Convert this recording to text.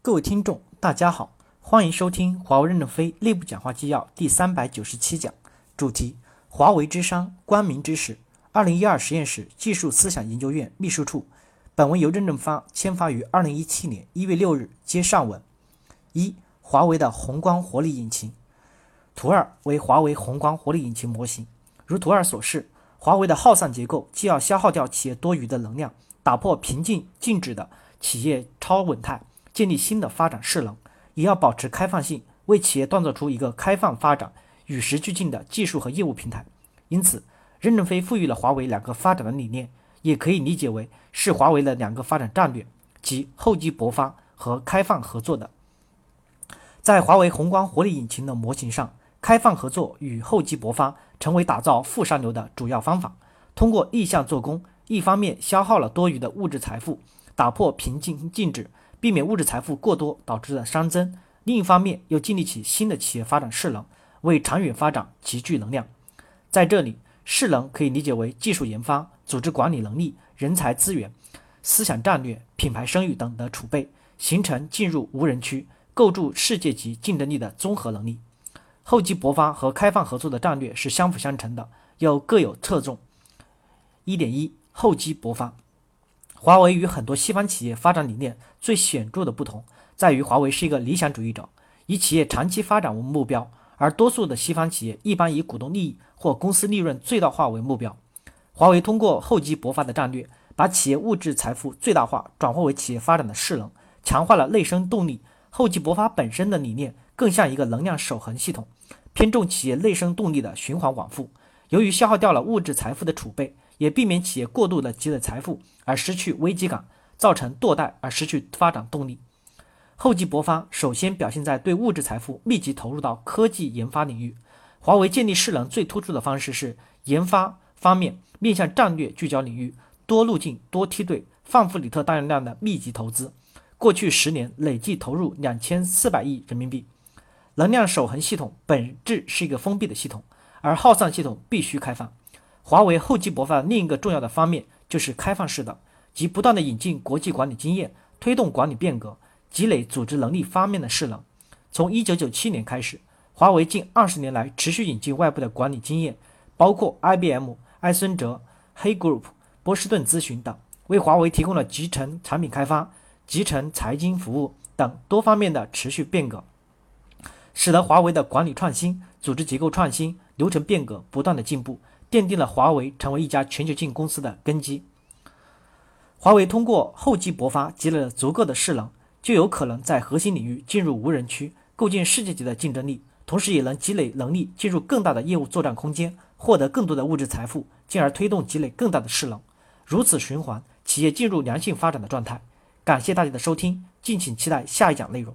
各位听众，大家好，欢迎收听华为任正非内部讲话纪要第三百九十七讲，主题：华为之商，光明之始。二零一二实验室技术思想研究院秘书处。本文由任正发签发于二零一七年一月六日，接上文。一、华为的宏观活力引擎。图二为华为宏观活力引擎模型。如图二所示，华为的耗散结构既要消耗掉企业多余的能量，打破平静静止的企业超稳态。建立新的发展势能，也要保持开放性，为企业锻造出一个开放发展、与时俱进的技术和业务平台。因此，任正非赋予了华为两个发展的理念，也可以理解为是华为的两个发展战略，即厚积薄发和开放合作的。在华为宏观活力引擎的模型上，开放合作与厚积薄发成为打造负上流的主要方法。通过逆向做工，一方面消耗了多余的物质财富，打破瓶颈静止。避免物质财富过多导致的熵增，另一方面又建立起新的企业发展势能，为长远发展集聚能量。在这里，势能可以理解为技术研发、组织管理能力、人才资源、思想战略、品牌声誉等的储备，形成进入无人区、构筑世界级竞争力的综合能力。厚积薄发和开放合作的战略是相辅相成的，又各有侧重。一点一，厚积薄发。华为与很多西方企业发展理念最显著的不同，在于华为是一个理想主义者，以企业长期发展为目标，而多数的西方企业一般以股东利益或公司利润最大化为目标。华为通过厚积薄发的战略，把企业物质财富最大化转化为企业发展的势能，强化了内生动力。厚积薄发本身的理念更像一个能量守恒系统，偏重企业内生动力的循环往复。由于消耗掉了物质财富的储备。也避免企业过度的积累财富而失去危机感，造成堕代而失去发展动力。厚积薄发首先表现在对物质财富密集投入到科技研发领域。华为建立势能最突出的方式是研发方面面向战略聚焦领域，多路径多梯队，范弗里特大容量的密集投资。过去十年累计投入两千四百亿人民币。能量守恒系统本质是一个封闭的系统，而耗散系统必须开放。华为厚积薄发的另一个重要的方面就是开放式的，即不断的引进国际管理经验，推动管理变革，积累组织能力方面的势能。从一九九七年开始，华为近二十年来持续引进外部的管理经验，包括 IBM、埃森哲、黑 Group、波士顿咨询等，为华为提供了集成产品开发、集成财经服务等多方面的持续变革，使得华为的管理创新、组织结构创新、流程变革不断的进步。奠定了华为成为一家全球性公司的根基。华为通过厚积薄发积累了足够的势能，就有可能在核心领域进入无人区，构建世界级的竞争力，同时也能积累能力，进入更大的业务作战空间，获得更多的物质财富，进而推动积累更大的势能。如此循环，企业进入良性发展的状态。感谢大家的收听，敬请期待下一讲内容。